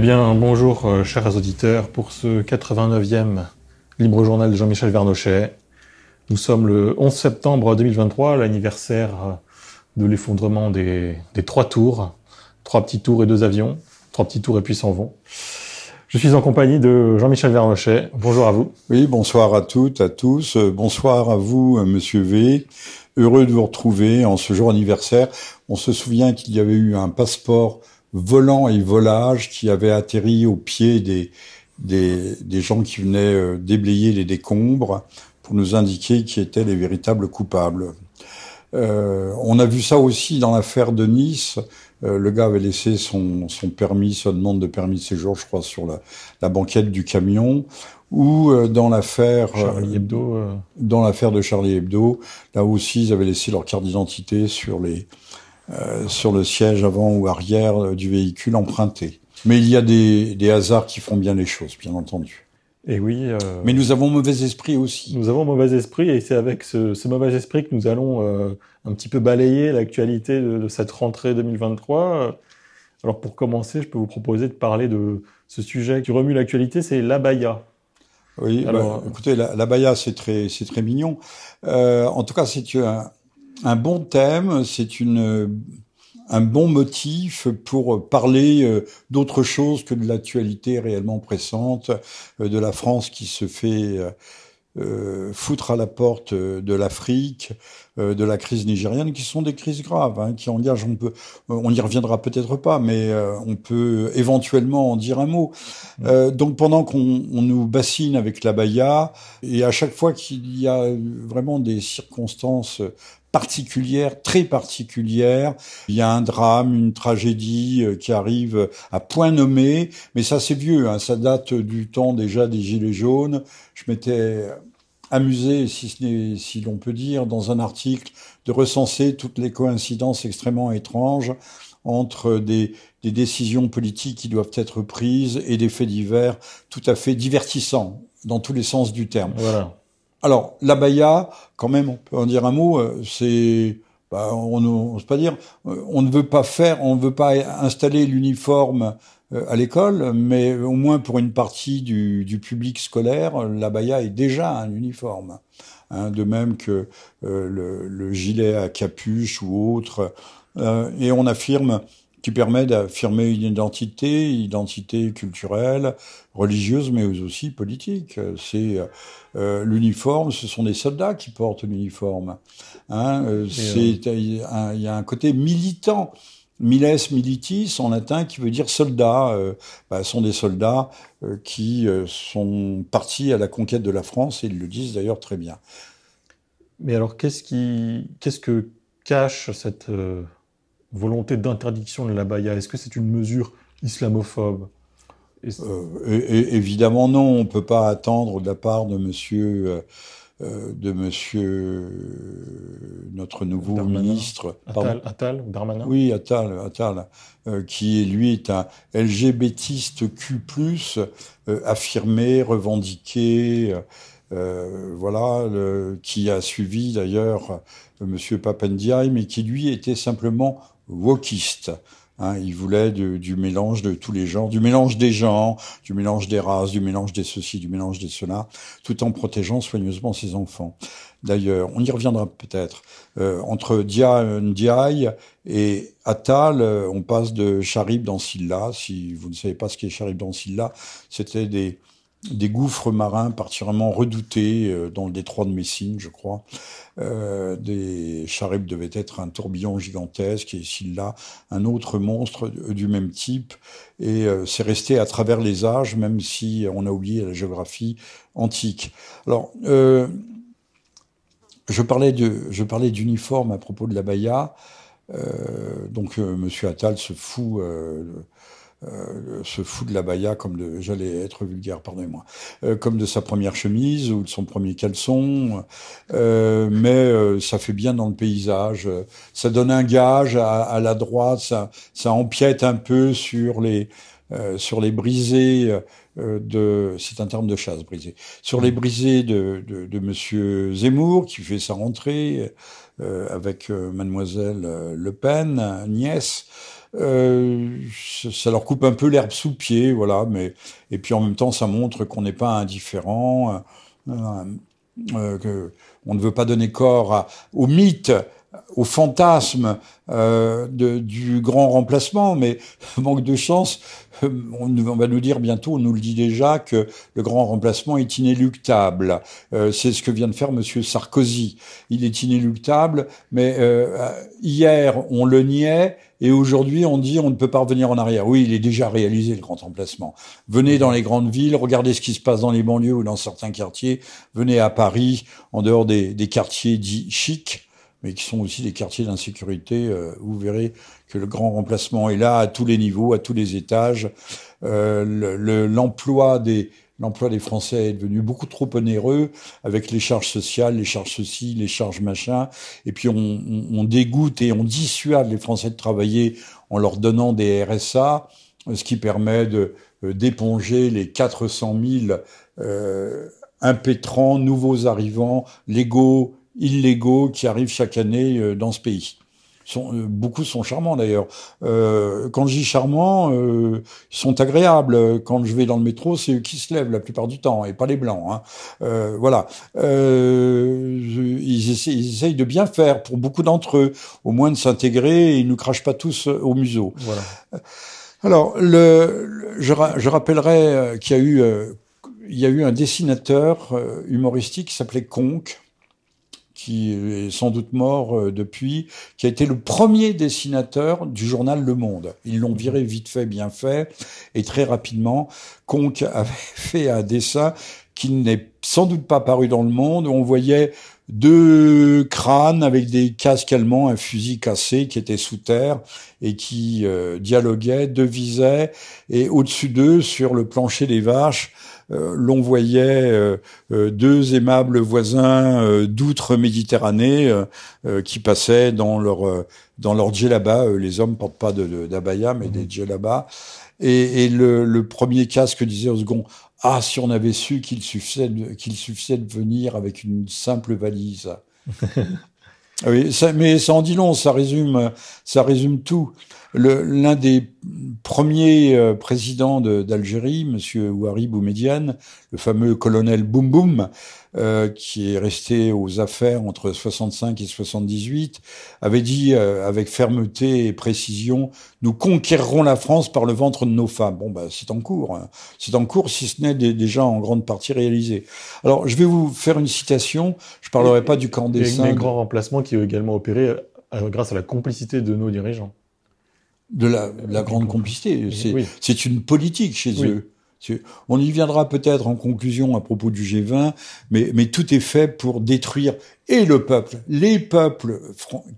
Eh bien, bonjour, euh, chers auditeurs, pour ce 89e Libre Journal de Jean-Michel Vernochet. Nous sommes le 11 septembre 2023, l'anniversaire euh, de l'effondrement des, des, trois tours, trois petits tours et deux avions, trois petits tours et puis s'en vont. Je suis en compagnie de Jean-Michel Vernochet. Bonjour à vous. Oui, bonsoir à toutes, à tous. Bonsoir à vous, Monsieur V. Heureux de vous retrouver en ce jour anniversaire. On se souvient qu'il y avait eu un passeport volant et volage qui avait atterri au pied des, des, des gens qui venaient euh, déblayer les décombres pour nous indiquer qui étaient les véritables coupables. Euh, on a vu ça aussi dans l'affaire de Nice. Euh, le gars avait laissé son, son permis, sa demande de permis de séjour, je crois, sur la, la banquette du camion. Ou euh, dans l'affaire Charlie Hebdo, euh, dans l'affaire de Charlie Hebdo, là aussi ils avaient laissé leur carte d'identité sur les euh, sur le siège avant ou arrière du véhicule emprunté. Mais il y a des, des hasards qui font bien les choses, bien entendu. Et oui. Euh, Mais nous avons mauvais esprit aussi. Nous avons mauvais esprit et c'est avec ce, ce, mauvais esprit que nous allons euh, un petit peu balayer l'actualité de, de, cette rentrée 2023. Alors pour commencer, je peux vous proposer de parler de ce sujet qui remue l'actualité, c'est l'abaya. Oui, Alors, bah, écoutez, la, la c'est très, c'est très mignon. Euh, en tout cas, c'est un, un bon thème, c'est une un bon motif pour parler euh, d'autre chose que de l'actualité réellement pressante, euh, de la France qui se fait euh, foutre à la porte de l'Afrique, de la crise nigérienne, qui sont des crises graves, hein, qui engagent, on peut, on y reviendra peut-être pas, mais on peut éventuellement en dire un mot. Mmh. donc pendant qu'on nous bassine avec la baya, et à chaque fois qu'il y a vraiment des circonstances particulière, très particulière. Il y a un drame, une tragédie euh, qui arrive à point nommé, mais ça c'est vieux, hein, ça date du temps déjà des Gilets jaunes. Je m'étais amusé, si, si l'on peut dire, dans un article, de recenser toutes les coïncidences extrêmement étranges entre des, des décisions politiques qui doivent être prises et des faits divers tout à fait divertissants dans tous les sens du terme. Voilà. Alors, l'abaya, quand même, on peut en dire un mot, euh, c'est, bah, on pas dire, euh, on ne veut pas faire, on ne veut pas installer l'uniforme euh, à l'école, mais au moins pour une partie du, public scolaire, l'abaya est déjà un uniforme. Hein, de même que le, le, gilet à capuche ou autre. et on affirme qui permet d'affirmer une identité, identité culturelle, religieuse, mais aussi politique. C'est euh, l'uniforme, ce sont des soldats qui portent l'uniforme. Hein, euh, euh, il y a un côté militant. Miles militis en latin qui veut dire soldat. Euh, bah, sont des soldats qui sont partis à la conquête de la France et ils le disent d'ailleurs très bien. Mais alors qu'est-ce qui, qu'est-ce que cache cette volonté d'interdiction de la baya Est-ce que c'est une mesure islamophobe? Euh, évidemment non, on peut pas attendre de la part de Monsieur, euh, euh de Monsieur notre nouveau Darmanin. ministre, Attal, Attal, Darmanin? Oui, Attal, Attal, euh, qui lui est un LGBTiste Q+, affirmé, revendiqué. voilà, le, qui a suivi d'ailleurs Monsieur Papendiaï, mais qui lui était simplement wokiste. Hein, il voulait de, du mélange de tous les genres, du mélange des genres, du mélange des races, du mélange des ceci, du mélange des cela, tout en protégeant soigneusement ses enfants. D'ailleurs, on y reviendra peut-être. Euh, entre Dia Ndiaye et Attal, euh, on passe de Charib dans Silla. Si vous ne savez pas ce qu'est Charib dans Silla, c'était des des gouffres marins particulièrement redoutés euh, dans le détroit de Messine, je crois. Euh, des Charibs devaient être un tourbillon gigantesque et Silla, un autre monstre du même type. Et euh, c'est resté à travers les âges, même si on a oublié la géographie antique. Alors, euh, je parlais je parlais d'uniforme à propos de la Baïa. Euh, donc, Monsieur Attal se fout euh, se fout de la baya comme de, j'allais être vulgaire, pardonnez-moi, euh, comme de sa première chemise ou de son premier caleçon, euh, mais euh, ça fait bien dans le paysage. Ça donne un gage à, à la droite, ça, ça empiète un peu sur les euh, sur les brisés de, c'est un terme de chasse, brisé, sur les brisés de, de, de Monsieur Zemmour qui fait sa rentrée avec Mademoiselle Le Pen, nièce. Euh, ça leur coupe un peu l'herbe sous le pied, voilà. Mais et puis en même temps, ça montre qu'on n'est pas indifférent, euh, euh, que on ne veut pas donner corps au mythe au fantasme euh, de, du grand remplacement, mais manque de chance, euh, on, va nous dire bientôt, on nous le dit déjà, que le grand remplacement est inéluctable. Euh, c'est ce que vient de faire Monsieur Sarkozy. Il est inéluctable, mais hier on le niait et aujourd'hui on dit on ne peut pas revenir en arrière. Oui, il est déjà réalisé le grand remplacement. Venez dans les grandes villes, regardez ce qui se passe dans les banlieues ou dans certains quartiers. Venez à Paris, en dehors des, des quartiers dits chics mais qui sont aussi des quartiers d'insécurité. Euh, vous verrez que le grand remplacement est là à tous les niveaux, à tous les étages. Euh, l'emploi des l'emploi des Français est devenu beaucoup trop onéreux avec les charges sociales, les charges ceci, les charges machin. Et puis on, on, on, dégoûte et on dissuade les Français de travailler en leur donnant des RSA, ce qui permet de euh, d'éponger les 400 000 euh, impétrants, nouveaux arrivants, légaux, illégaux qui arrivent chaque année euh, dans ce pays. Sont, euh, beaucoup sont charmants d'ailleurs. Euh, quand je dis charmants, euh, ils sont agréables. Quand je vais dans le métro, c'est eux qui se lèvent la plupart du temps, et pas les blancs. Hein. Euh, voilà. ils, essaient, ils, essayent, de bien faire pour beaucoup d'entre eux, au moins de s'intégrer et ils ne crachent pas tous au museau. Voilà. Alors, le, je, je rappellerai qu'il y a eu, il y a eu un dessinateur humoristique qui s'appelait Conque qui est sans doute mort euh, depuis, qui a été le premier dessinateur du journal Le Monde. Ils l'ont viré vite fait, bien fait, et très rapidement, Conque avait fait un dessin qui n'est sans doute pas paru dans le monde, on voyait deux crânes avec des casques allemands, un fusil cassé qui était sous terre et qui euh, dialoguaient, devisaient, et au-dessus d'eux, sur le plancher des vaches, euh, l'on voyait euh, euh, deux aimables voisins d'outre-Méditerranée qui passaient dans leur dans leur djellaba. les hommes portent pas d'abaya, mais des mhm. djellabas. Et, et le, le, premier casque disait au second ah, si on avait su qu'il suffisait, qu'il suffisait de venir avec une simple valise. oui, ça, mais ça en dit long, ça résume, ça résume tout l'un des premiers euh, présidents d'Algérie, Monsieur Ouari Boumediane, le fameux colonel Boum Boum, euh, qui est resté aux affaires entre 65 et 78, avait dit euh, avec fermeté et précision nous conquérerons la France par le ventre de nos femmes. Bon, bah, c'est en cours. Hein. C'est en cours, si ce n'est déjà en grande partie réalisé. Alors, je vais vous faire une citation. Je parlerai pas du camp des saints. Des grands remplacements qui ont également opéré grâce à la complicité de nos dirigeants de la, la grande complicité. C'est une politique chez eux. On y viendra peut-être en conclusion à propos du G20, mais, mais tout est fait pour détruire et le peuple, les peuples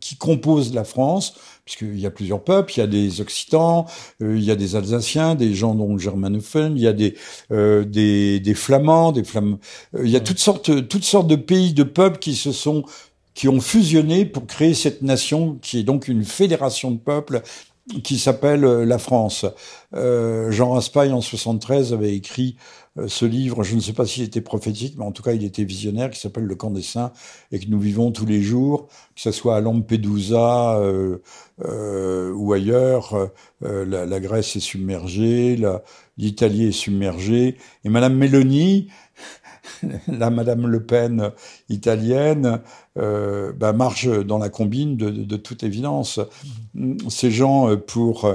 qui composent la France, puisqu'il y a plusieurs peuples, il y a des Occitans, euh, il y a des Alsaciens, des gens dont germanophone, il y a des, euh, des, des Flamands, des Flamands, euh, il y a toutes sortes, toutes sortes de pays, de peuples qui se sont qui ont fusionné pour créer cette nation qui est donc une fédération de peuples qui s'appelle euh, La France. Euh, Jean Raspail, en 73, avait écrit euh, ce livre, je ne sais pas s'il était prophétique, mais en tout cas, il était visionnaire, qui s'appelle Le Camp des Saints, et que nous vivons tous les jours, que ce soit à Lampedusa ou ailleurs. La, la, Grèce est submergée, l'Italie est submergée, et Madame Mélanie, la Madame Le Pen italienne euh, bah, marche dans la combine de, toute évidence. Ces gens, euh, pour,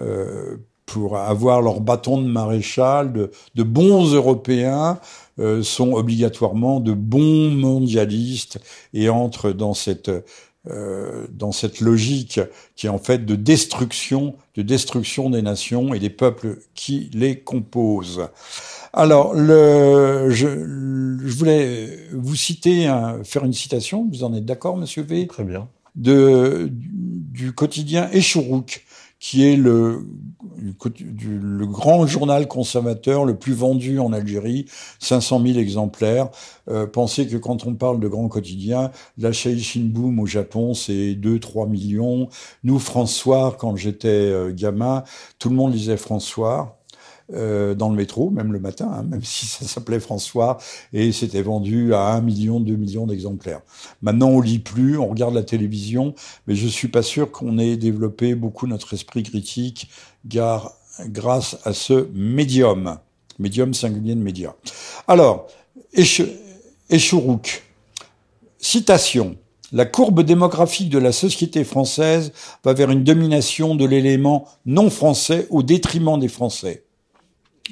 euh, pour avoir leur bâton de maréchal, de, de bons Européens, euh, sont obligatoirement de bons mondialistes et entrent dans cette euh, dans cette logique qui est en fait de destruction, de destruction des nations et des peuples qui les composent. Alors, le, je, je voulais vous citer, faire une citation. Vous en êtes d'accord, Monsieur V? Très bien. De, du, quotidien Échourouk, qui est le, le grand journal conservateur le plus vendu en Algérie, 500 000 exemplaires. Euh, pensez que quand on parle de grand quotidien, la Boom au Japon, c'est 2-3 millions. Nous, François, quand j'étais euh, gamin, tout le monde lisait François. Euh, dans le métro, même le matin, hein, même si ça s'appelait François, et c'était vendu à un million, deux millions d'exemplaires. Maintenant, on lit plus, on regarde la télévision, mais je suis pas sûr qu'on ait développé beaucoup notre esprit critique grâce à ce médium, médium singulier de médias. Alors, Échourouk, citation. La courbe démographique de la société française va vers une domination de l'élément non français au détriment des Français.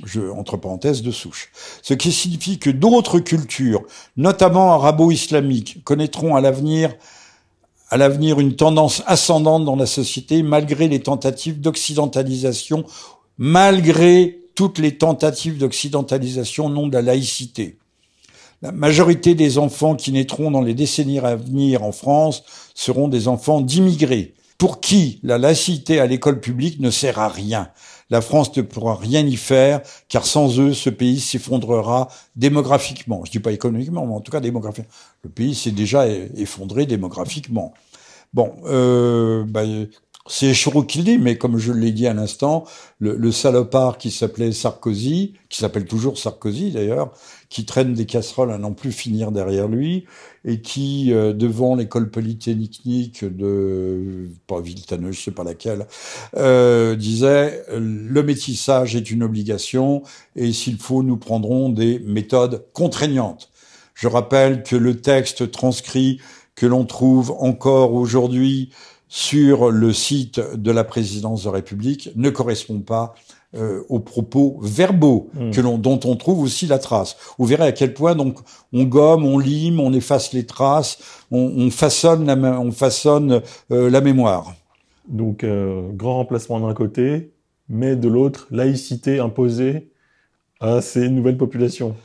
Je, entre parenthèses de souche. Ce qui signifie que d'autres cultures, notamment arabo-islamiques, connaîtront à l'avenir à l'avenir une tendance ascendante dans la société malgré les tentatives d'occidentalisation, malgré toutes les tentatives d'occidentalisation non de la laïcité. La majorité des enfants qui naîtront dans les décennies à venir en France seront des enfants d'immigrés, pour qui la laïcité à l'école publique ne sert à rien. La France ne pourra rien y faire, car sans eux, ce pays s'effondrera démographiquement. Je dis pas économiquement, mais en tout cas démographiquement. Le pays s'est déjà effondré démographiquement. Bon, euh, bah, c'est Chouroux qui le dit, mais comme je l'ai dit à l'instant, le, le, salopard qui s'appelait Sarkozy, qui s'appelle toujours Sarkozy d'ailleurs, qui traîne des casseroles à n'en plus finir derrière lui, et qui, euh, devant l'école polytechnique de, pas Viltaneux, je sais pas laquelle, euh, disait, le métissage est une obligation, et s'il faut, nous prendrons des méthodes contraignantes. Je rappelle que le texte transcrit que l'on trouve encore aujourd'hui sur le site de la présidence de la République ne correspond pas euh, aux propos verbaux hmm. que l'on, dont on trouve aussi la trace. Vous verrez à quel point donc on gomme, on lime, on efface les traces, on, façonne la, on façonne euh, la mémoire. Donc euh, grand remplacement d'un côté, mais de l'autre laïcité imposée à ces nouvelles populations.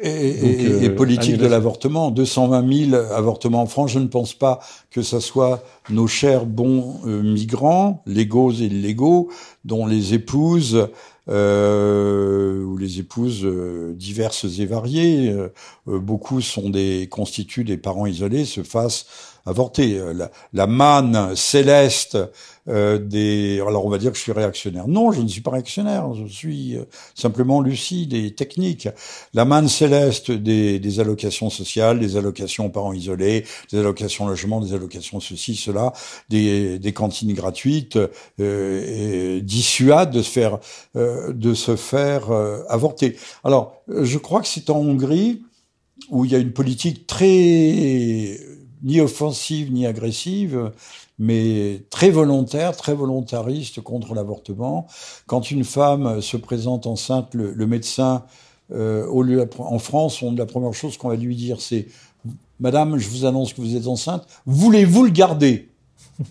Et, et, politique de l'avortement, 220 000 avortements en France, je ne pense pas que ce soit nos chers bons migrants, légaux et illégaux, dont les épouses euh, ou les épouses euh, diverses et variées, euh, beaucoup sont des constituent des parents isolés, se fassent avorter. La, la manne céleste euh, des. Alors on va dire que je suis réactionnaire. Non, je ne suis pas réactionnaire. Je suis simplement lucide et technique. La manne céleste des, des allocations sociales, des allocations aux parents isolés, des allocations logement, des allocations ceci, cela, des, des cantines gratuites. Euh, et, dissuade de se faire, euh, de se faire euh, avorter. Alors, je crois que c'est en Hongrie où il y a une politique très ni offensive ni agressive, mais très volontaire, très volontariste contre l'avortement. Quand une femme se présente enceinte, le, médecin, au lieu en France, on, la première chose qu'on va lui dire, c'est Madame, je vous annonce que vous êtes enceinte. Voulez-vous le garder?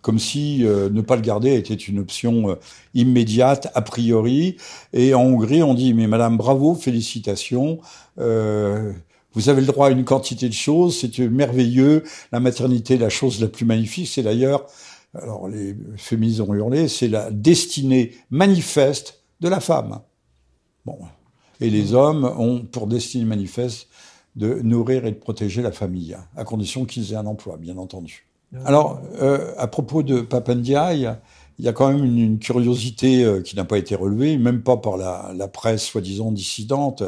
Comme si euh, ne pas le garder était une option euh, immédiate, a priori. Et en Hongrie, on dit, mais Madame, bravo, félicitations. Euh, vous avez le droit à une quantité de choses, c'est merveilleux. La maternité, la chose la plus magnifique, c'est d'ailleurs, alors les féministes ont hurlé, c'est la destinée manifeste de la femme. Bon. Et les hommes ont pour destinée manifeste de nourrir et de protéger la famille, à condition qu'ils aient un emploi, bien entendu. Alors, euh, à propos de Papandiaï, il y a quand même une, curiosité euh, qui n'a pas été relevée, même pas par la, la presse soi-disant dissidente,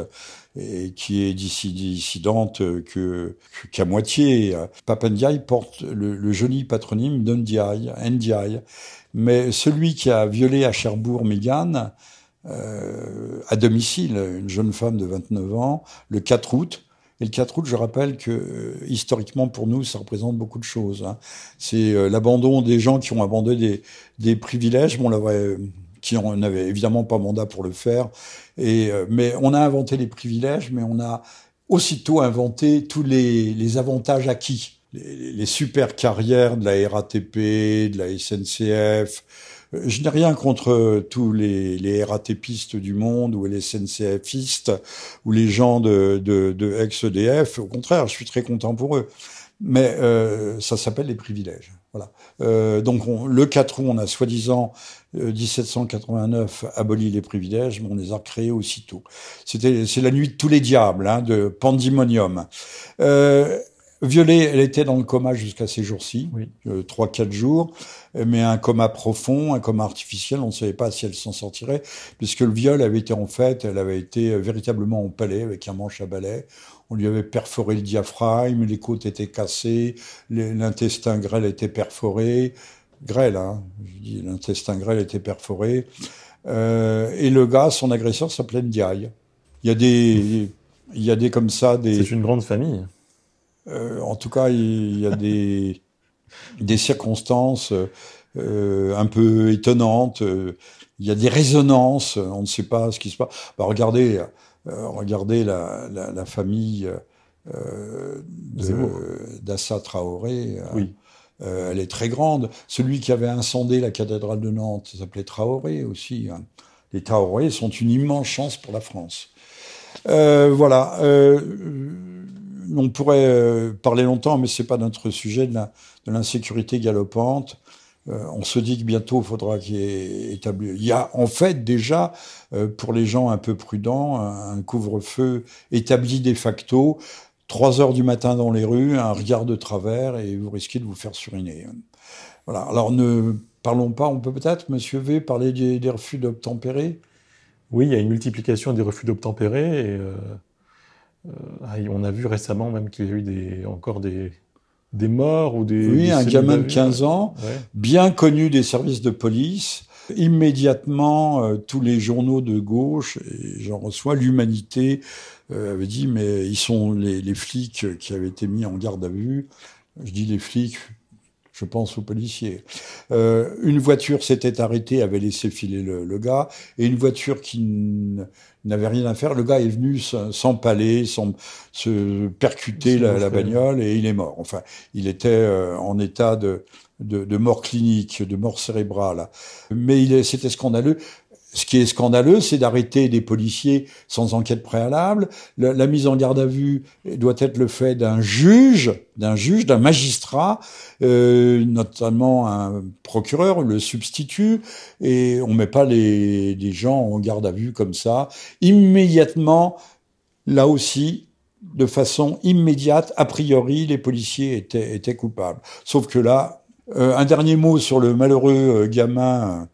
et qui est dissidente que qu'à moitié. Papandiaï porte le, joli patronyme d'Ndiaï, Ndiaye. Mais celui qui a violé à Cherbourg Mégane, euh, à domicile, une jeune femme de 29 ans, le 4 août, et le 4 août, je rappelle que euh, historiquement pour nous, ça représente beaucoup de choses. Hein. C'est euh, l'abandon des gens qui ont abandonné des, privilèges, bon, euh, qui n'avaient évidemment pas mandat pour le faire. Et, mais on a inventé les privilèges, mais on a aussitôt inventé tous les, avantages acquis. Les, super carrières de la RATP, de la SNCF, je n'ai rien contre tous les, RATPistes du monde ou les SNCFistes ou les gens de, de, de ex-EDF. Au contraire, je suis très content pour eux. Mais euh, ça s'appelle les privilèges. Voilà. Euh, donc le 4 août, on a soi-disant 1789 euh, aboli les privilèges, mais on les a créés aussitôt. C'était c'est la nuit de tous les diables, hein, de pandemonium. Euh, Violée, elle était dans le coma jusqu'à ces jours-ci, euh, trois, quatre jours, mais un coma profond, un coma artificiel. On ne savait pas si elle s'en sortirait, puisque le viol avait été en fait, elle avait été euh, véritablement empalée avec un manche à balai. On lui avait perforé le diaphragme, les côtes étaient cassées, l'intestin grêle était perforé. Grêle, hein, je dis l'intestin grêle était perforé. Euh, et le gars, son agresseur s'appelait Ndiaye. Il y a des, il y a des comme ça, des, C'est une grande famille. euh, en tout cas, il y a des, des circonstances euh, un peu étonnantes. Il y a des résonances. On ne sait pas ce qui se passe. Bah, regardez, regardez la, la, la famille euh, d'Assa Traoré. euh, Oui. euh, elle est très grande. Celui qui avait incendé la cathédrale de Nantes s'appelait Traoré aussi. hein. Les Traoré sont une immense chance pour la France. Euh, voilà. euh, on pourrait euh, parler longtemps, mais c'est pas notre sujet de l'insécurité galopante. Euh, on se dit que bientôt il faudra qu'il y ait établi. Il y a en fait déjà, euh, pour les gens un peu prudents, un, couvre-feu établi de facto. 3 heures du matin dans les rues, un regard de travers et vous risquez de vous faire suriner. Voilà. Alors ne parlons pas, on peut peut-être, Monsieur V, parler des, refus d'obtempérer? Oui, il y a une multiplication des refus d'obtempérer. Euh, on a vu récemment même qu'il y a eu des, encore des, des morts ou des. Oui, des un gamin de cellules- 15 ans, Ouais. bien connu des services de police. Immédiatement, euh, tous les journaux de gauche, et j'en reçois, l'Humanité euh, avait dit, mais ils sont les, les flics qui avaient été mis en garde à vue. Je dis les flics, je pense aux policiers. Euh, une voiture s'était arrêtée, avait laissé filer le, le gars, et une voiture qui n- n'avait rien à faire, le gars est venu s'empaler, se percuter la, la bagnole, et il est mort. Enfin, il était euh, en état de, de, de mort clinique, de mort cérébrale. Mais il c'était scandaleux. Ce qui est scandaleux, c'est d'arrêter des policiers sans enquête préalable. La, mise en garde à vue doit être le fait d'un juge, d'un juge, d'un magistrat, euh, notamment un procureur le substitut, et on met pas les, gens en garde à vue comme ça. Immédiatement, là aussi, de façon immédiate, a priori, les policiers étaient, coupables. Sauf que là, euh, un dernier mot sur le malheureux euh, gamin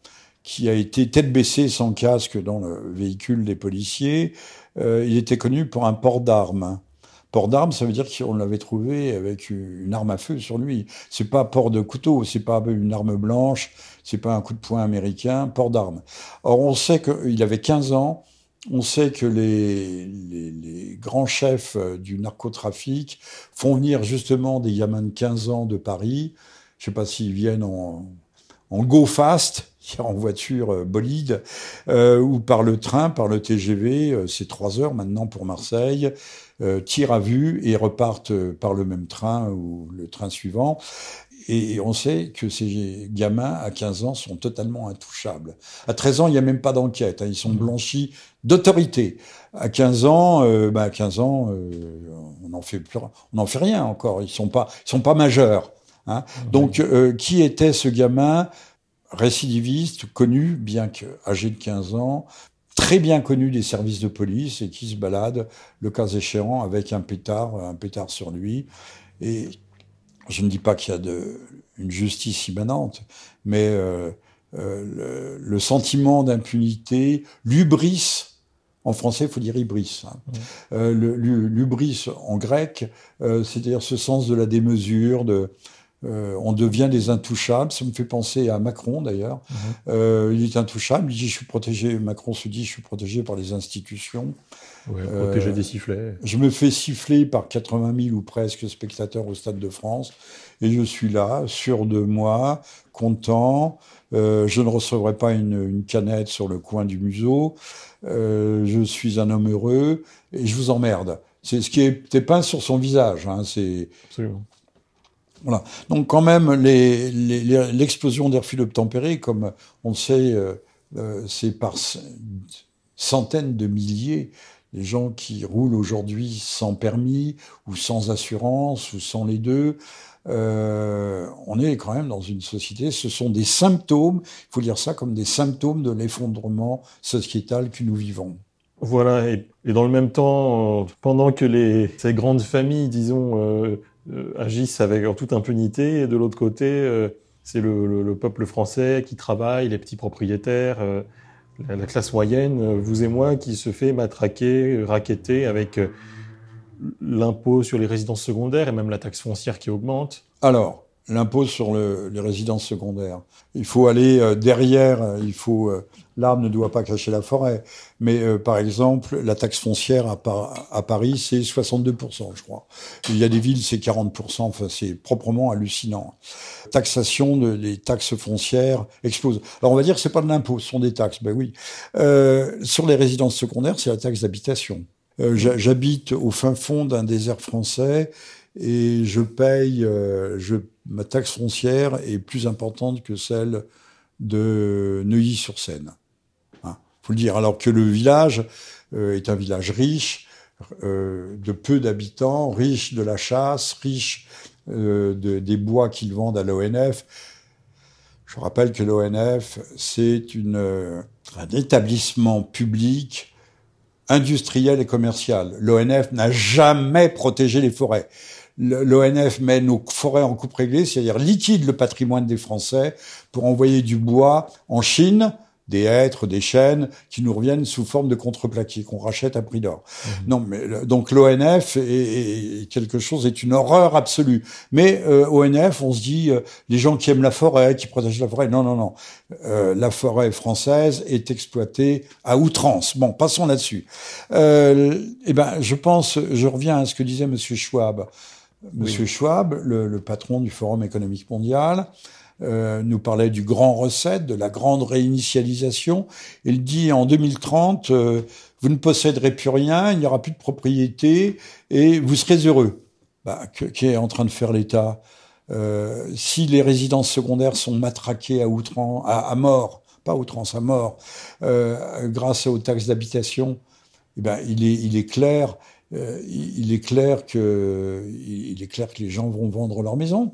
qui a été tête baissée sans casque dans le véhicule des policiers. Euh, il était connu pour un port d'armes. Port d'armes, ça veut dire qu'on l'avait trouvé avec une arme à feu sur lui. C'est pas port de couteau, c'est pas une arme blanche, c'est pas un coup de poing américain, port d'armes. Or, on sait qu'il avait 15 ans. On sait que les, les, les grands chefs euh, du narcotrafic font venir justement des gamins de 15 ans de Paris. Je sais pas s'ils viennent en, en go fast, en voiture euh, bolide, euh, ou par le train, par le TGV. euh, c'est trois heures maintenant pour Marseille. Euh, tirent à vue et repartent par le même train ou le train suivant. Et on sait que ces gamins à 15 ans sont totalement intouchables. À 13 ans, il n'y a même pas d'enquête. hein, ils sont blanchis d'autorité. À 15 ans, euh, bah, à 15 ans, euh, on n'en fait plus, on n'en fait rien encore. Ils sont pas, ils sont pas majeurs. Hein. Donc, euh, qui était ce gamin récidiviste, connu, bien que âgé de 15 ans, très bien connu des services de police et qui se balade, le cas échéant, avec un pétard, un pétard sur lui. Et je ne dis pas qu'il y a de, une justice immanente, mais euh, euh, le, le, sentiment d'impunité, l'ubris, en français, il faut dire ibris. Hein. Mmh. Euh, l'ubris en grec, euh, c'est-à-dire ce sens de la démesure, de, euh, on devient des intouchables. Ça me fait penser à Macron d'ailleurs. Mmh. Euh, il est intouchable. Il dit je suis protégé. Macron se dit je suis protégé par les institutions. Ouais, protégé des sifflets. Je me fais siffler par 80 000 ou presque spectateurs au Stade de France et je suis là, sûr de moi, content. Euh, je ne recevrai pas une, une, canette sur le coin du museau. Euh, je suis un homme heureux et je vous emmerde. C'est ce qui était peint sur son visage. Hein, c'est Absolument. Donc quand même, l'explosion les, les, des refus d'obtempérer, comme on le sait, euh, euh, c'est par centaines de milliers les gens qui roulent aujourd'hui sans permis ou sans assurance ou sans les deux. Euh, on est quand même dans une société, ce sont des symptômes, il faut lire ça comme des symptômes de l'effondrement sociétal que nous vivons. Voilà, et, dans le même temps, pendant que les, ces grandes familles, disons, agissent avec en toute impunité. Et de l'autre côté, c'est le, peuple français qui travaille, les petits propriétaires, la, la, classe moyenne, vous et moi, qui se fait matraquer, raqueter avec l'impôt sur les résidences secondaires et même la taxe foncière qui augmente. Alors, l'impôt sur le, les résidences secondaires. Il faut aller euh, derrière, euh, il faut euh, l'arbre ne doit pas cacher la forêt. Mais par exemple, la taxe foncière à, à Paris, c'est 62%, je crois. Il y a des villes, c'est 40%. Enfin, c'est proprement hallucinant. Taxation de, des taxes foncières explose. Alors on va dire c'est pas de l'impôt, ce sont des taxes. Ben oui. sur les résidences secondaires, c'est la taxe d'habitation. J'habite au fin fond d'un désert français et je paye, euh, je, ma taxe foncière est plus importante que celle de Neuilly-sur-Seine. Hein, faut le dire. Alors que le village euh, est un village riche, euh, de peu d'habitants, riche de la chasse, riche de, des bois qu'ils vendent à l'ONF. Je rappelle que l'ONF, c'est un établissement public industriel et commercial. L'ONF n'a jamais protégé les forêts l'ONF met nos forêts en coupe réglée, c'est-à-dire liquide le patrimoine des Français pour envoyer du bois en Chine, des hêtres, des chênes, qui nous reviennent sous forme de contreplaqué, qu'on rachète à prix d'or. Mmh. Non, mais donc l'ONF est, quelque chose, est une horreur absolue. Mais euh, ONF, on se dit, euh, les gens qui aiment la forêt, qui protègent la forêt, non, non, non. Euh, la forêt française est exploitée à outrance. Bon, passons là-dessus. Euh, eh ben, je pense, je reviens à ce que disait Monsieur Schwab. Monsieur Schwab, le, patron du Forum économique mondial, euh, nous parlait du grand recette, de la grande réinitialisation. Il dit en 2030, euh, vous ne posséderez plus rien, il n'y aura plus de propriété et vous serez heureux. Bah, Qu'est en train de faire l'État? Euh, Si les résidences secondaires sont matraquées à, outrance, à, mort, pas outrance, à mort, grâce aux taxes d'habitation, eh ben, est, il est clair euh, il est clair que il est clair les gens vont vendre leur maison.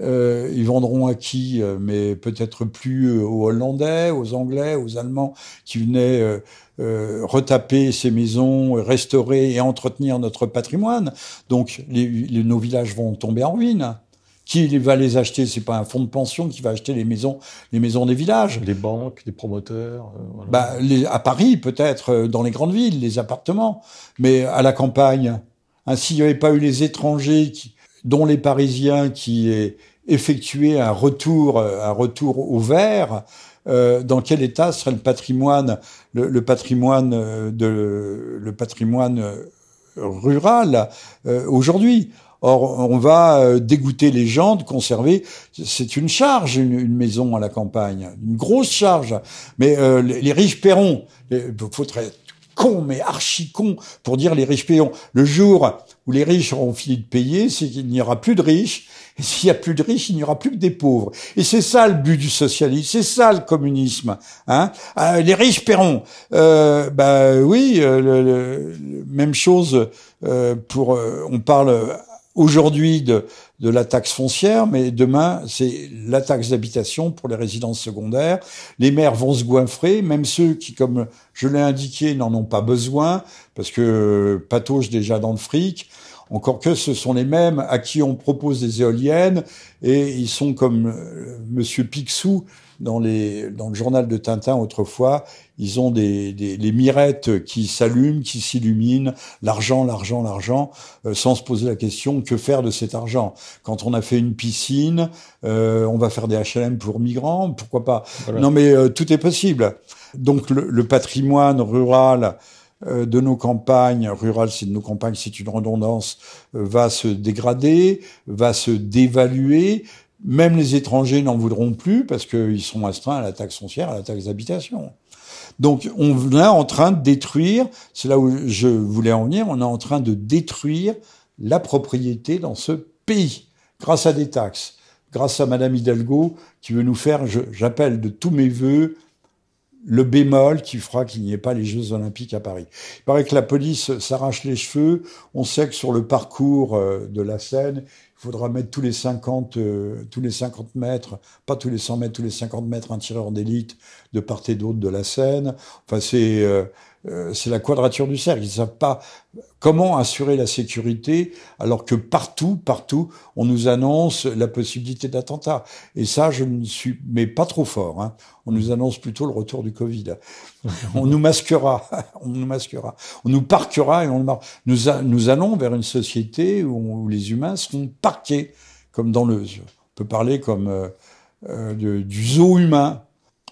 Euh, ils vendront à qui euh, Mais peut-être plus aux Hollandais, aux Anglais, aux Allemands qui venaient retaper ces maisons, restaurer et entretenir notre patrimoine. Donc nos villages vont tomber en ruine. Qui va les acheter? C'est pas un fonds de pension qui va acheter les maisons, les maisons des villages. Les banques, les promoteurs. Euh, bah, les, à Paris, peut-être, euh, dans les grandes villes, les appartements, mais à la campagne. Hein, S'il n'y avait pas eu les étrangers, qui, dont les Parisiens, qui effectuaient un retour, euh, un retour au vert, euh, dans quel état serait le patrimoine, le, le patrimoine de, le patrimoine rural aujourd'hui? Or, on va euh, dégoûter les gens de conserver. C'est une charge, une, maison à la campagne, une grosse charge. Mais euh, les, riches paieront. Il faut être con, mais archi con, pour dire les riches paieront. Le jour où les riches auront fini de payer, c'est qu'il n'y aura plus de riches. Et s'il n'y a plus de riches, il n'y aura plus que des pauvres. Et c'est ça le but du socialisme, c'est ça le communisme. Hein euh, les riches paieront. Euh, bah oui, le, même chose pour. on parle aujourd'hui de, de la taxe foncière, mais demain, c'est la taxe d'habitation pour les résidences secondaires. Les maires vont se goinfrer, même ceux qui, comme je l'ai indiqué, n'en ont pas besoin, parce que patauge déjà dans le fric. Encore que ce sont les mêmes à qui on propose des éoliennes, et ils sont comme euh, Monsieur Picsou, dans, les, dans le journal de Tintin autrefois, ils ont des, des les mirettes qui s'allument, qui s'illuminent, l'argent, l'argent, l'argent, euh, sans se poser la question que faire de cet argent? Quand on a fait une piscine, euh, on va faire des HLM pour migrants, pourquoi pas? Non mais euh, tout est possible. Donc le, le patrimoine rural de nos campagnes, rural c'est de nos campagnes, c'est une redondance, va se dégrader, va se dévaluer, même les étrangers n'en voudront plus parce qu'ils sont astreints à la taxe foncière, à la taxe d'habitation. Donc on est en train de détruire, c'est là où je voulais en venir, on est en train de détruire la propriété dans ce pays grâce à des taxes, grâce à Madame Hidalgo qui veut nous faire, j'appelle de tous mes voeux, le bémol qui fera qu'il n'y ait pas les Jeux Olympiques à Paris. Il paraît que la police s'arrache les cheveux. On sait que sur le parcours euh, de la Seine, faudra mettre tous les 50, euh, tous les 50 mètres, pas tous les 100 mètres, tous les 50 mètres, un tireur d'élite de part et d'autre de la Seine. Enfin, c'est euh, euh, c'est la quadrature du cercle. Ils savent pas comment assurer la sécurité alors que partout, partout, on nous annonce la possibilité d'attentats. Et ça, je ne suis, mais pas trop fort. Hein. On nous annonce plutôt le retour du Covid. on nous masquera, on nous masquera, on nous parquera et on nous, nous allons vers une société où, les humains seront parqués, comme dans le. On peut parler comme euh, euh, du zoo humain.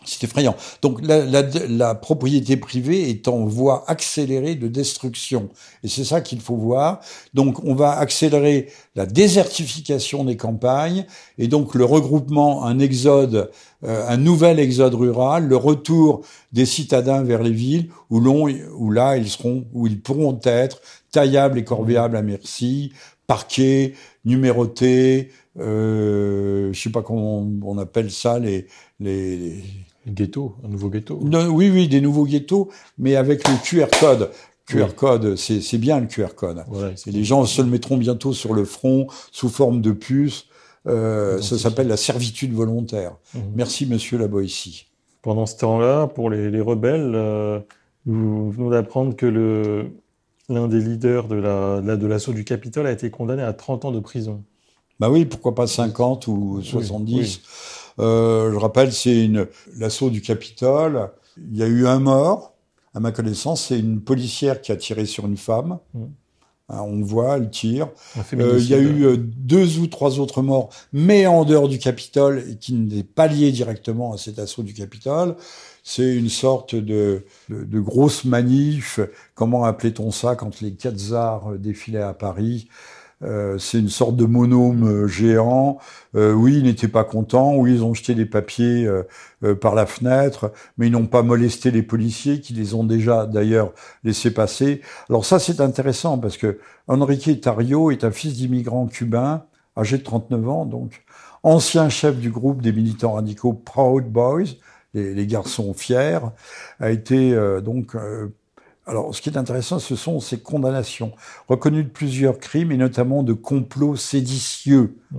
C'est effrayant. Donc la, la, la, propriété privée est en voie accélérée de destruction. Et c'est ça qu'il faut voir. Donc on va accélérer la désertification des campagnes et donc le regroupement, un exode, euh, un nouvel exode rural, le retour des citadins vers les villes où, où là ils seront, où ils pourront être taillables et corvéables à merci, parqués, numérotés, euh, je sais pas comment on appelle ça, les, les Ghetto, un nouveau ghetto. oui, oui, des nouveaux ghettos, mais avec le QR code. QR code, c'est bien le QR code. et les gens se le mettront bientôt sur le front sous forme de puce. Euh, ça s'appelle la servitude volontaire. Mhm. Merci, monsieur Laboissi. Pendant ce temps-là, pour les, rebelles, euh, nous venons d'apprendre que le, l'un des leaders de, la, de l'assaut du Capitole a été condamné à 30 ans de prison. Bah oui, pourquoi pas 50 ou 70 euh, je rappelle, c'est l'assaut du Capitole. Il y a eu un mort, à ma connaissance, c'est une policière qui a tiré sur une femme. Mm. Hein, on voit, elle tire. Euh, il y a eu euh, deux ou trois autres morts, mais en dehors du Capitole et qui n'est pas lié directement à cet assaut du Capitole. C'est une sorte de, de, de grosse manif. Comment appelait-on ça quand les quatre tsars défilaient à Paris? Euh, c'est une sorte de monome euh, géant. Euh, oui, ils n'étaient pas contents. Oui, ils ont jeté des papiers par la fenêtre, mais ils n'ont pas molesté les policiers qui les ont déjà d'ailleurs laissés passer. Alors ça, c'est intéressant parce que Enrique Tario est un fils d'immigrants cubains, âgé de 39 ans, donc ancien chef du groupe des militants radicaux Proud Boys, les, les garçons fiers, a été donc alors, ce qui est intéressant, ce sont ces condamnations, reconnues de plusieurs crimes et notamment de complots séditieux. Mmh.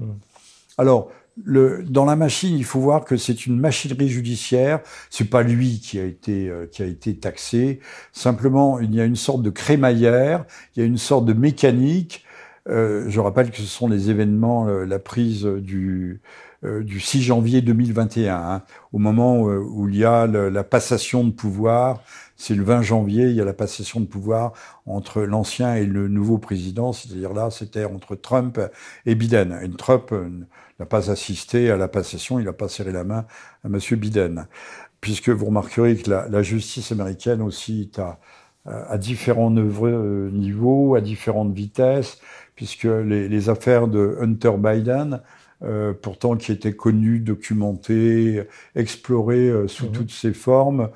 Alors, le, dans la machine, il faut voir que c'est une machinerie judiciaire. C'est pas lui qui a été euh, qui a été taxé. Simplement, il y a une sorte de crémaillère, il y a une sorte de mécanique. Euh, je rappelle que ce sont les événements, euh, la prise du euh, du 6 janvier 2021, hein, au moment où, il y a la passation de pouvoir c'est le 20 janvier, il y a la passation de pouvoir entre l'ancien et le nouveau président, c'est-à-dire là, c'était entre Trump et Biden. Et Trump euh, n'a pas assisté à la passation, il n'a pas serré la main à M. Biden. Puisque vous remarquerez que la, justice américaine aussi est à, différents euh, niveaux, à différentes vitesses, puisque les, affaires de Hunter Biden, euh, pourtant qui étaient connues, documentées, explorées sous mmh. toutes ses formes,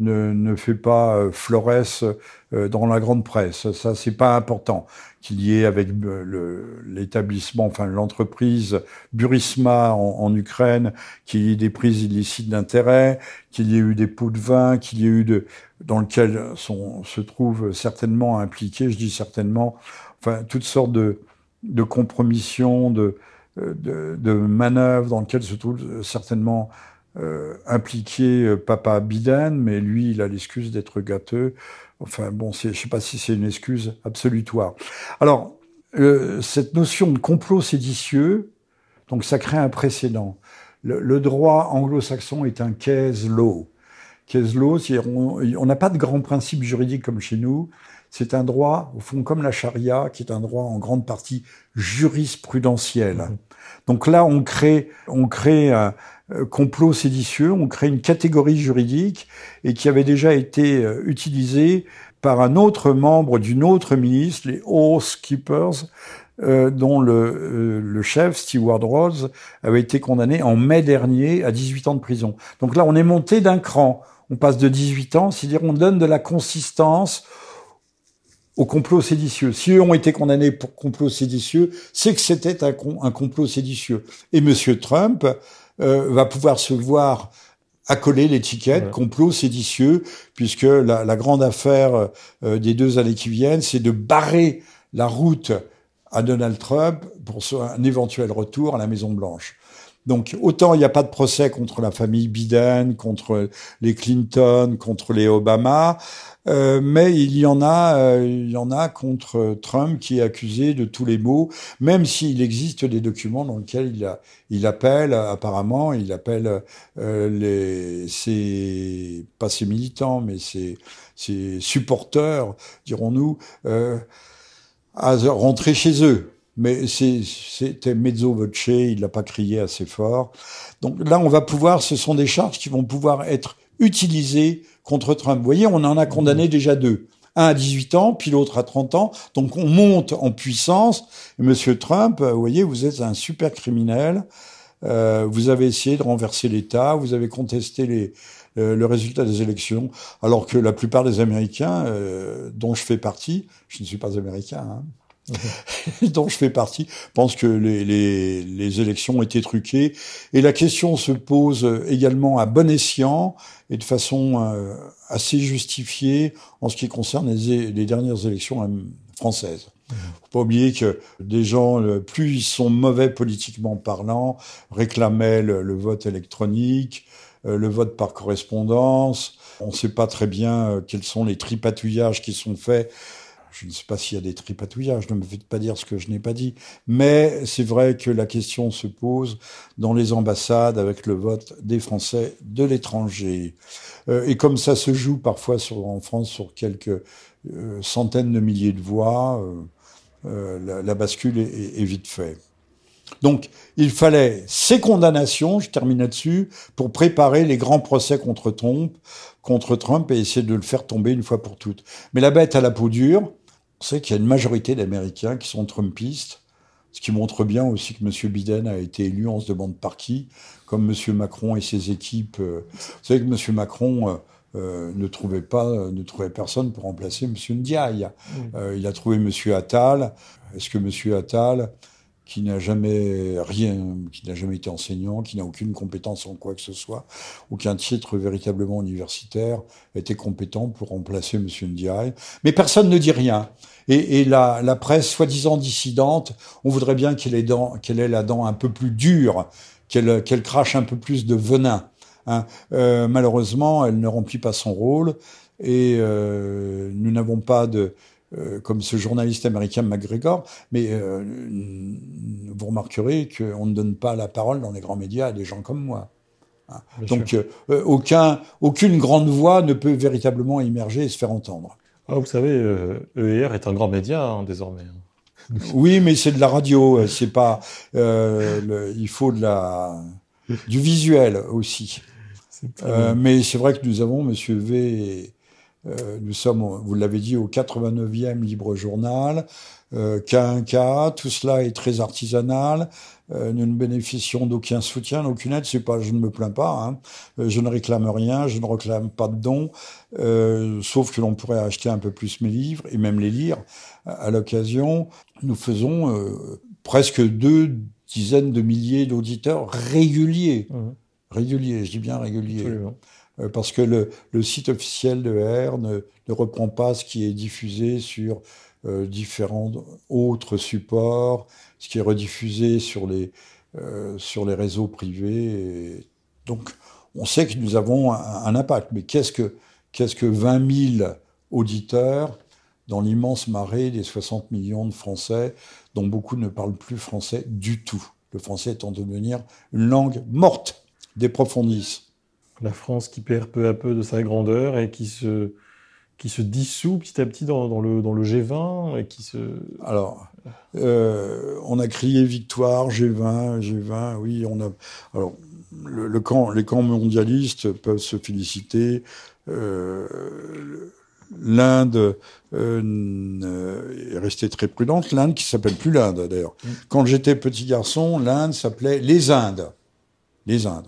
ne, ne fait pas euh, florès euh, dans la grande presse. Ça, c'est pas important qu'il y ait avec euh, l'établissement, enfin l'entreprise Burisma en, en, Ukraine, qu'il y ait des prises illicites d'intérêt, qu'il y ait eu des pots de vin, qu'il y ait eu de dans lequel sont, se trouvent certainement impliqués, je dis certainement, enfin toutes sortes de, de compromissions, de, de, de manœuvres dans lesquelles se trouvent certainement euh, impliqué euh, Papa Biden, mais lui, il a l'excuse d'être gâteux. Enfin bon, je ne sais pas si c'est une excuse absolutoire. Alors, euh, cette notion de complot séditieux, donc ça crée un précédent. Le, droit anglo-saxon est un case law. Case law, on n'a pas de grands principes juridiques comme chez nous. C'est un droit, au fond, comme la charia, qui est un droit en grande partie jurisprudentiel. Mmh. Donc là, on crée, on crée un, euh, complot séditieux, on crée une catégorie juridique et qui avait déjà été euh, utilisée par un autre membre d'une autre ministre, les Horse Keepers, euh, dont le, le, chef, Stewart Rhodes, avait été condamné en mai dernier à 18 ans de prison. Donc là, on est monté d'un cran. On passe de 18 ans, c'est-à-dire on donne de la consistance au complot séditieux. Si eux ont été condamnés pour complot séditieux, c'est que c'était un, un, complot séditieux. Et Monsieur Trump euh, va pouvoir se voir accoler l'étiquette complot séditieux, puisque la, la grande affaire euh, des deux années qui viennent, c'est de barrer la route à Donald Trump pour un éventuel retour à la Maison Blanche. Donc autant il n'y a pas de procès contre la famille Biden, contre les Clinton, contre les Obama, euh, mais il y en a, euh, il y en a contre Trump qui est accusé de tous les maux, même s'il existe des documents dans lesquels il, appelle apparemment, il appelle euh, les, ses, pas ses militants, mais ses, ses supporters, dirons-nous, à rentrer chez eux mais c'était mezzo voce, il l'a pas crié assez fort. Donc là, on va pouvoir, ce sont des charges qui vont pouvoir être utilisées contre Trump. Vous voyez, on en a condamné déjà deux. Un à 18 ans, puis l'autre à 30 ans. Donc on monte en puissance. Monsieur Trump, vous voyez, vous êtes un super criminel. Euh, vous avez essayé de renverser l'État, vous avez contesté les, euh, le résultat des élections, alors que la plupart des Américains, euh, dont je fais partie, je ne suis pas américain, hein, dont je fais partie, pense que les, les, les, élections ont été truquées. Et la question se pose également à bon escient et de façon euh, assez justifiée en ce qui concerne les, les dernières élections euh, françaises. Mmh. Faut pas oublier que des gens, plus ils sont mauvais politiquement parlant, réclamaient le, le vote électronique, euh, le vote par correspondance. On ne sait pas très bien quels sont les tripatouillages qui sont faits je ne sais pas s'il y a des tripatouillages, ne me faites pas dire ce que je n'ai pas dit. Mais c'est vrai que la question se pose dans les ambassades avec le vote des Français de l'étranger. Euh, et comme ça se joue parfois en France sur quelques euh, centaines de milliers de voix, euh, la, bascule est, est, vite faite. Donc, il fallait ces condamnations, je termine là-dessus, pour préparer les grands procès contre Trump, contre Trump et essayer de le faire tomber une fois pour toutes. Mais la bête à la peau dure, on sait qu'il y a une majorité d'Américains qui sont Trumpistes, ce qui montre bien aussi que M. Biden a été élu, on se demande par qui, comme M. Macron et ses équipes. Euh, vous savez que M. Macron euh, euh, ne trouvait pas, ne trouvait personne pour remplacer M. Ndiaye. Il a trouvé M. Attal. Est-ce que M. Attal qui n'a jamais rien, qui n'a jamais été enseignant, qui n'a aucune compétence en quoi que ce soit, aucun titre véritablement universitaire, était compétent pour remplacer M. Ndiaye. Mais personne ne dit rien. Et, et la, la, presse soi-disant dissidente, on voudrait bien qu'elle ait, ait la dent un peu plus dure, qu'elle, qu'elle crache un peu plus de venin. Hein. Euh, malheureusement, elle ne remplit pas son rôle et euh, nous n'avons pas de euh, comme ce journaliste américain McGregor, mais euh, vous remarquerez qu'on ne donne pas la parole dans les grands médias à des gens comme moi. Hein. Donc euh, aucun, aucune grande voix ne peut véritablement émerger et se faire entendre. Ah, vous savez, EER est un grand média hein, désormais. Hein. oui, mais c'est de la radio, c'est pas. Le, il faut de la du visuel aussi. mais c'est vrai que nous avons, Monsieur V nous sommes, vous l'avez dit, au 89e Libre Journal, euh, K1K, tout cela est très artisanal. Euh, nous ne bénéficions d'aucun soutien, d'aucune aide. C'est pas, je ne me plains pas. Hein. Euh, je ne réclame rien, je ne réclame pas de dons, euh, sauf que l'on pourrait acheter un peu plus mes livres et même les lire à, l'occasion. Nous faisons euh, presque deux dizaines de milliers d'auditeurs réguliers. Mmh. Réguliers, je dis bien réguliers. Absolument. Euh, parce que le, site officiel de R ne, reprend pas ce qui est diffusé sur euh, différents autres supports, ce qui est rediffusé sur les, euh, réseaux privés. Donc, on sait que nous avons un, impact. Mais qu'est-ce que, qu'est-ce que 20 000 auditeurs dans l'immense marée des 60 millions de Français, dont beaucoup ne parlent plus français du tout? Le français étant devenir une langue morte des profondis la France qui perd peu à peu de sa grandeur et qui se, qui se dissout petit à petit dans, dans le, dans le G20 et qui se... Alors, euh, on a crié victoire, G20, G20, oui, on a... Alors, le, le camp, les camps mondialistes peuvent se féliciter. Euh, L'Inde euh, est restée très prudente. L'Inde qui s'appelle plus l'Inde d'ailleurs. Mm. Quand j'étais petit garçon, l'Inde s'appelait les Indes. Les Indes.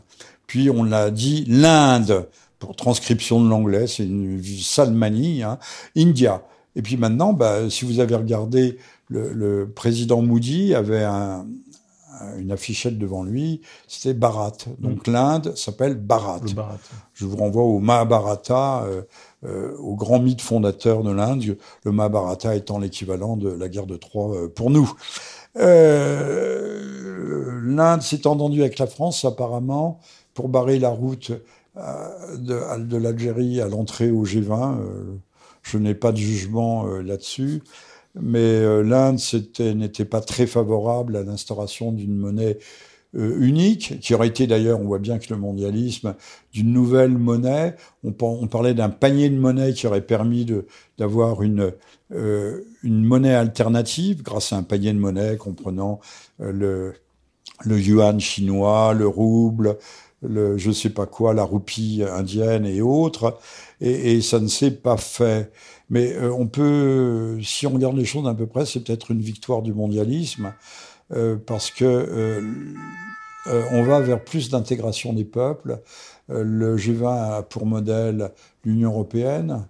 Puis on l'a dit l'Inde pour transcription de l'anglais, c'est une sale manie. Hein. India. Et puis maintenant, bah, si vous avez regardé, le, le président Moody avait un, une affichette devant lui, c'était Bharat. Donc mm. l'Inde s'appelle Bharat. Je vous renvoie au Mahabharata, euh, euh, au grand mythe fondateur de l'Inde, le Mahabharata étant l'équivalent de la guerre de Troie euh, pour nous. L'Inde s'est entendue avec la France apparemment pour barrer la route de, de l'Algérie à l'entrée au G20. je n'ai pas de jugement là-dessus mais euh, l'Inde n'était pas très favorable à l'instauration d'une monnaie euh, unique, qui aurait été d'ailleurs, on voit bien que le mondialisme, d'une nouvelle monnaie. On, parlait d'un panier de monnaie qui aurait permis d'avoir une, euh, monnaie alternative grâce à un panier de monnaie comprenant le yuan chinois, le rouble, le je sais pas quoi, la roupie indienne et autres. Et, ça ne s'est pas fait. Mais euh, on peut, si on regarde les choses d'un peu près, c'est peut-être une victoire du mondialisme, euh, parce que euh, on va vers plus d'intégration des peuples. le G20 a pour modèle l'Union européenne,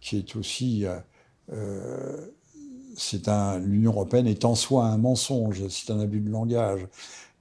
qui est aussi c'est un l'Union européenne est en soi un mensonge, c'est un abus de langage.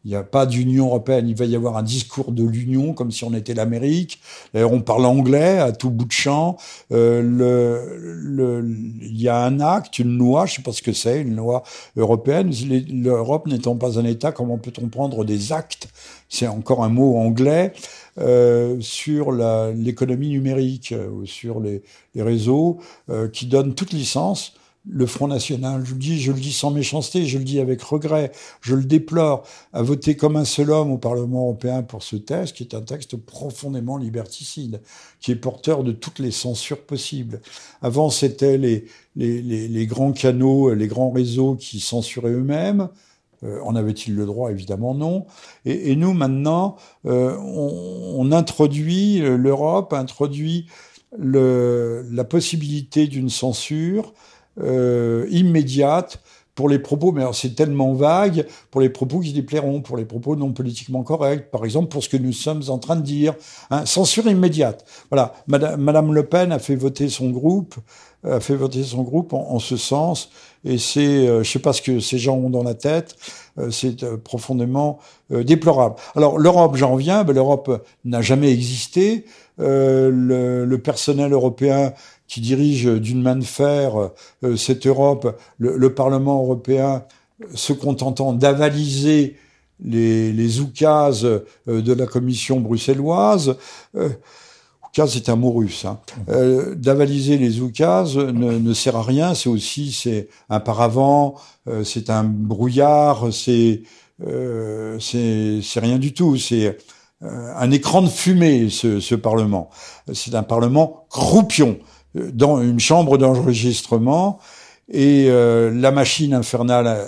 Il n'y a pas d'Union européenne. Il va y avoir un discours de l'Union comme si on était l'Amérique. D'ailleurs, on parle anglais à tout bout de champ. Euh, le, le, il y a un acte, une loi, je ne sais pas ce que c'est, une loi européenne. L'Europe n'étant pas un État, comment peut-on prendre des actes C'est encore un mot anglais. Euh, sur l'économie numérique, euh, sur les, les réseaux, euh, qui donnent toute licence le Front National, je le dis, je le dis sans méchanceté, je le dis avec regret, je le déplore, a voté comme un seul homme au Parlement européen pour ce texte, qui est un texte profondément liberticide, qui est porteur de toutes les censures possibles. Avant, c'était les, les, les, grands canaux, les grands réseaux qui censuraient eux-mêmes. Euh, en avait-il le droit? Évidemment non. Et, nous, maintenant, euh, on, introduit, euh, l'Europe introduit la possibilité d'une censure euh, immédiate pour les propos, mais c'est tellement vague, pour les propos qui déplairont, pour les propos non politiquement corrects, par exemple pour ce que nous sommes en train de dire. Hein, censure immédiate. Voilà, Madame, Madame, Le Pen a fait voter son groupe, a fait voter son groupe en, ce sens, et c'est, euh, je sais pas ce que ces gens ont dans la tête, euh, c'est euh, profondément déplorable. Alors l'Europe, j'en reviens, ben, l'Europe n'a jamais existé. Le, le, personnel européen qui dirige d'une main de fer euh, cette Europe, le, Parlement européen se contentant d'avaliser les, les oukases euh, de la Commission bruxelloise. Euh, c'est un mot russe. Hein. Euh, d'avaliser les oukases ne, ne, sert à rien. C'est aussi c'est un paravent, c'est un brouillard, c'est c'est rien du tout. C'est un écran de fumée ce, ce Parlement. C'est un Parlement croupion dans une chambre d'enregistrement et euh, la machine infernale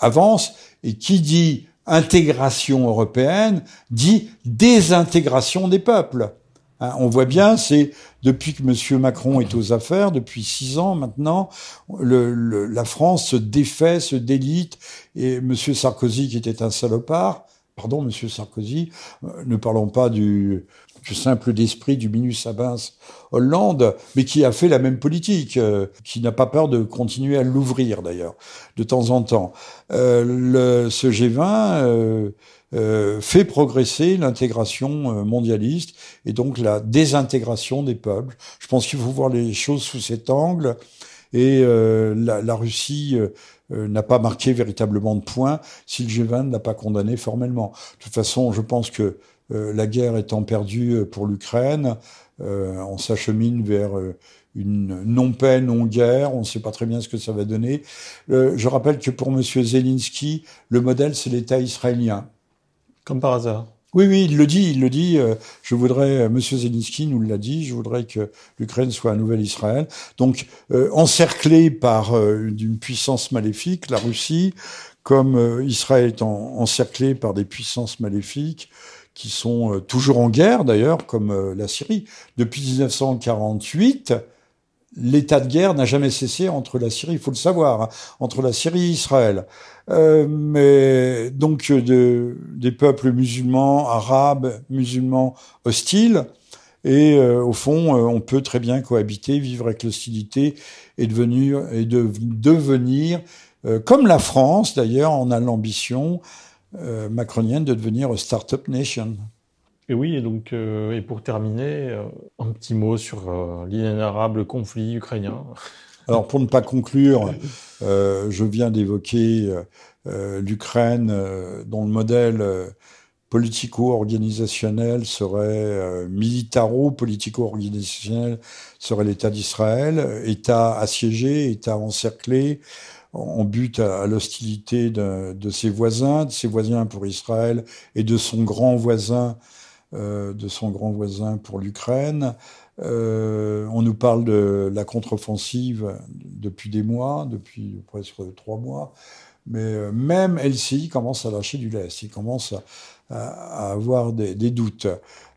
avance et qui dit intégration européenne dit désintégration des peuples. Hein, on voit bien, c'est depuis que M. Macron est aux affaires, depuis six ans maintenant, le, la France se défait, se délite, et M. Sarkozy, qui était un salopard, pardon, M. Sarkozy, euh, ne parlons pas du, simple d'esprit du Minus Sabins Hollande, mais qui a fait la même politique, euh, qui n'a pas peur de continuer à l'ouvrir d'ailleurs, de temps en temps. Euh, ce G20 euh, fait progresser l'intégration mondialiste et donc la désintégration des peuples. Je pense qu'il faut voir les choses sous cet angle. Et la, Russie n'a pas marqué véritablement de points si le G20 n'a pas condamné formellement. De toute façon, je pense que la guerre étant perdue euh, pour l'Ukraine, euh, on s'achemine vers une non-paix, non-guerre. On ne sait pas très bien ce que ça va donner. je rappelle que pour M. Zelensky, le modèle, c'est l'État israélien. Comme par hasard. Oui, oui, il le dit, il le dit. je voudrais, M. Zelensky nous l'a dit, je voudrais que l'Ukraine soit un nouvel Israël. Donc, encerclé par une puissance maléfique, la Russie, comme Israël est encerclé par des puissances maléfiques, qui sont euh, toujours en guerre d'ailleurs, comme euh, la Syrie. Depuis 1948, l'état de guerre n'a jamais cessé entre la Syrie, il faut le savoir, hein, entre la Syrie et Israël. Euh, mais donc de, des peuples musulmans, arabes, musulmans hostiles. Et au fond, on peut très bien cohabiter, vivre avec l'hostilité et devenir, et de, devenir comme la France, d'ailleurs, on a l'ambition macronienne de devenir start-up nation. Et oui, et donc, et pour terminer, un petit mot sur l'inénarrable conflit ukrainien. Alors, pour ne pas conclure, je viens d'évoquer l'Ukraine dont le modèle politico-organisationnel serait euh, militaro-politico-organisationnel serait l'État d'Israël, État assiégé, État encerclé, en but à, l'hostilité de, ses voisins, de ses voisins pour Israël et de son grand voisin, euh, de son grand voisin pour l'Ukraine. Euh, on nous parle de la contre-offensive depuis des mois, depuis presque trois mois. Mais euh, même LCI commence à lâcher du lest, il commence à, avoir des, doutes.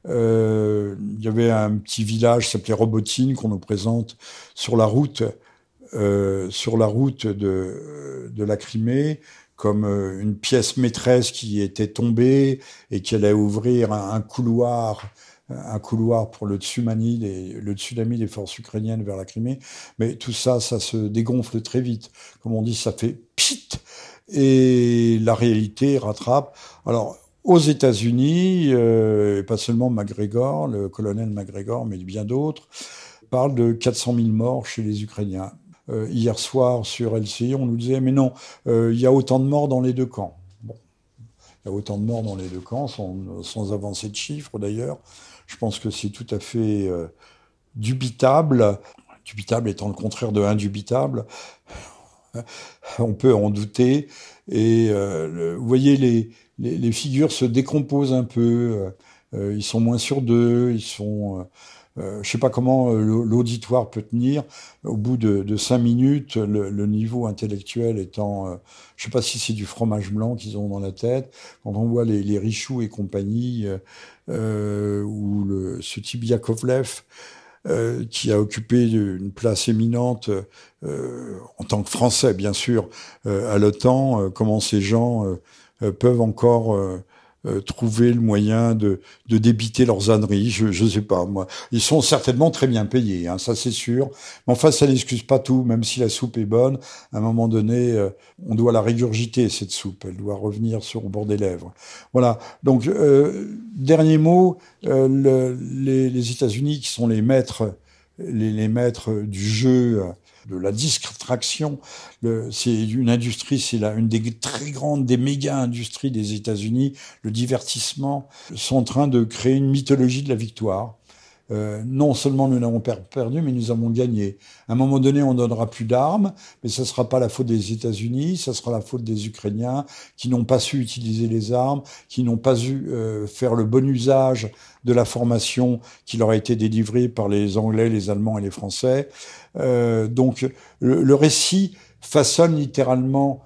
Il y avait un petit village qui s'appelait Robotine qu'on nous présente sur la route, euh, sur la route de, la Crimée comme une pièce maîtresse qui était tombée et qui allait ouvrir un, couloir un couloir pour le tsunami des, des forces ukrainiennes vers la Crimée. Mais tout ça, ça se dégonfle très vite. Comme on dit, ça fait pit et la réalité rattrape. Alors, aux États-Unis, euh, et pas seulement McGregor, le colonel McGregor, mais bien d'autres, parle de 400 000 morts chez les Ukrainiens. Euh, hier soir, sur LCI, on nous disait, mais non, euh, il y a autant de morts dans les deux camps. Bon, il y a autant de morts dans les deux camps, sans, avancer de chiffres d'ailleurs. Je pense que c'est tout à fait dubitable, dubitable étant le contraire de indubitable. on peut en douter. Et euh, vous voyez, les, les, figures se décomposent un peu. Euh, ils sont moins sur deux. Ils sont. Euh, je sais pas comment l'auditoire peut tenir au bout de, cinq minutes, le, niveau intellectuel étant, je sais pas si c'est du fromage blanc qu'ils ont dans la tête. Quand on voit les, les Richoux et compagnie ou ce type Yakovlev, euh, qui a occupé une place éminente euh, en tant que Français, bien sûr, euh, à l'OTAN. comment ces gens peuvent encore euh, trouver le moyen de, de débiter leurs âneries. Je ne sais pas, moi. Ils sont certainement très bien payés, hein, ça c'est sûr. Mais enfin, ça n'excuse pas tout, même si la soupe est bonne. À un moment donné, euh, on doit la régurgiter, cette soupe. Elle doit revenir sur le bord des lèvres. Voilà. Donc, euh, dernier mot, le, les, les États-Unis qui sont les maîtres, les, les maîtres du jeu de la distraction. C'est une industrie, c'est une des très grandes, des méga industries des États-Unis. Le divertissement sont en train de créer une mythologie de la victoire. Euh, non seulement nous n'avons perdu, mais nous avons gagné. À un moment donné, on donnera plus d'armes, mais ce ne sera pas la faute des États-Unis, ce sera la faute des Ukrainiens qui n'ont pas su utiliser les armes, qui n'ont pas su euh, faire le bon usage de la formation qui leur a été délivrée par les Anglais, les Allemands et les Français. Euh, donc le, récit façonne littéralement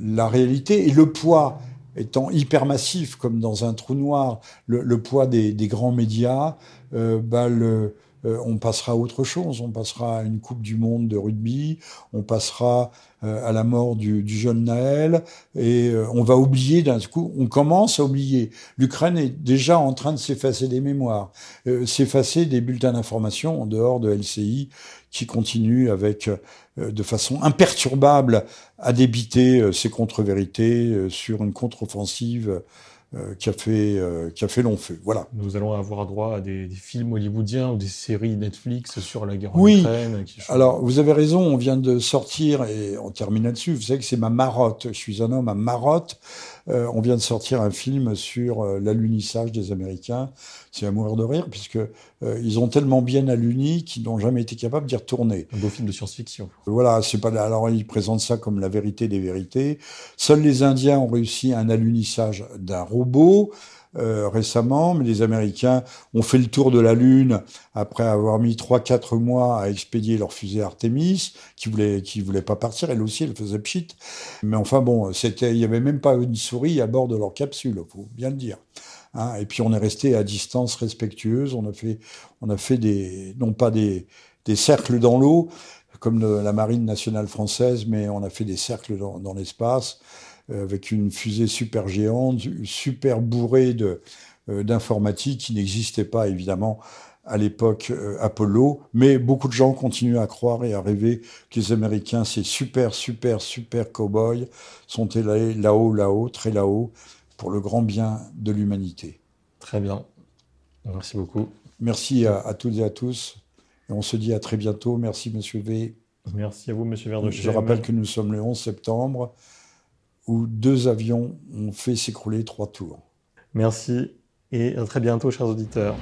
la réalité et le poids étant hypermassif comme dans un trou noir, le, poids des, grands médias, euh, bah le, euh, on passera à autre chose. On passera à une Coupe du Monde de rugby, on passera euh, à la mort du, jeune Naël, et euh, on va oublier d'un coup, on commence à oublier. L'Ukraine est déjà en train de s'effacer des mémoires, s'effacer des bulletins d'information en dehors de LCI, qui continue avec de façon imperturbable à débiter ses contre-vérités sur une contre-offensive euh, qui a fait euh, qui a fait long feu. Voilà. Nous allons avoir droit à des, des, films hollywoodiens ou des séries Netflix sur la guerre en Ukraine. Qui... Alors vous avez raison, on vient de sortir et on termine là-dessus. Vous savez que c'est ma marotte. Je suis un homme à marotte. Euh, on vient de sortir un film sur euh, l'alunissage des Américains. C'est à mourir de rire, puisque euh, ils ont tellement bien aluni qu'ils n'ont jamais été capables d'y retourner. Un beau film de science-fiction. Voilà, c'est pas. Alors ils présentent ça comme la vérité des vérités. Seuls les Indiens ont réussi un alunissage d'un robot. Euh, récemment, mais les Américains ont fait le tour de la Lune après avoir mis trois quatre mois à expédier leur fusée Artemis, qui voulait qui voulait pas partir. Elle aussi, elle faisait pchit. Mais enfin bon, c'était, il y avait même pas une souris à bord de leur capsule, faut bien le dire. Hein. et puis on est resté à distance respectueuse. On a fait, on a fait des, non pas des, des cercles dans l'eau comme la marine nationale française, mais on a fait des cercles dans l'espace. Euh, avec une fusée super géante, super bourrée de, euh, d'informatique qui n'existait pas évidemment à l'époque euh, Apollo, mais beaucoup de gens continuent à croire et à rêver que les Américains, ces super, super, super cow-boys, sont là-haut, là-haut, très là-haut, pour le grand bien de l'humanité. Très bien. Merci beaucoup. Merci à, toutes et à tous. Et on se dit à très bientôt. Merci, Monsieur V. Merci à vous, Monsieur Verdochet. Je rappelle que nous sommes le 11 septembre, où deux avions ont fait s'écrouler trois tours. Merci et à très bientôt, chers auditeurs.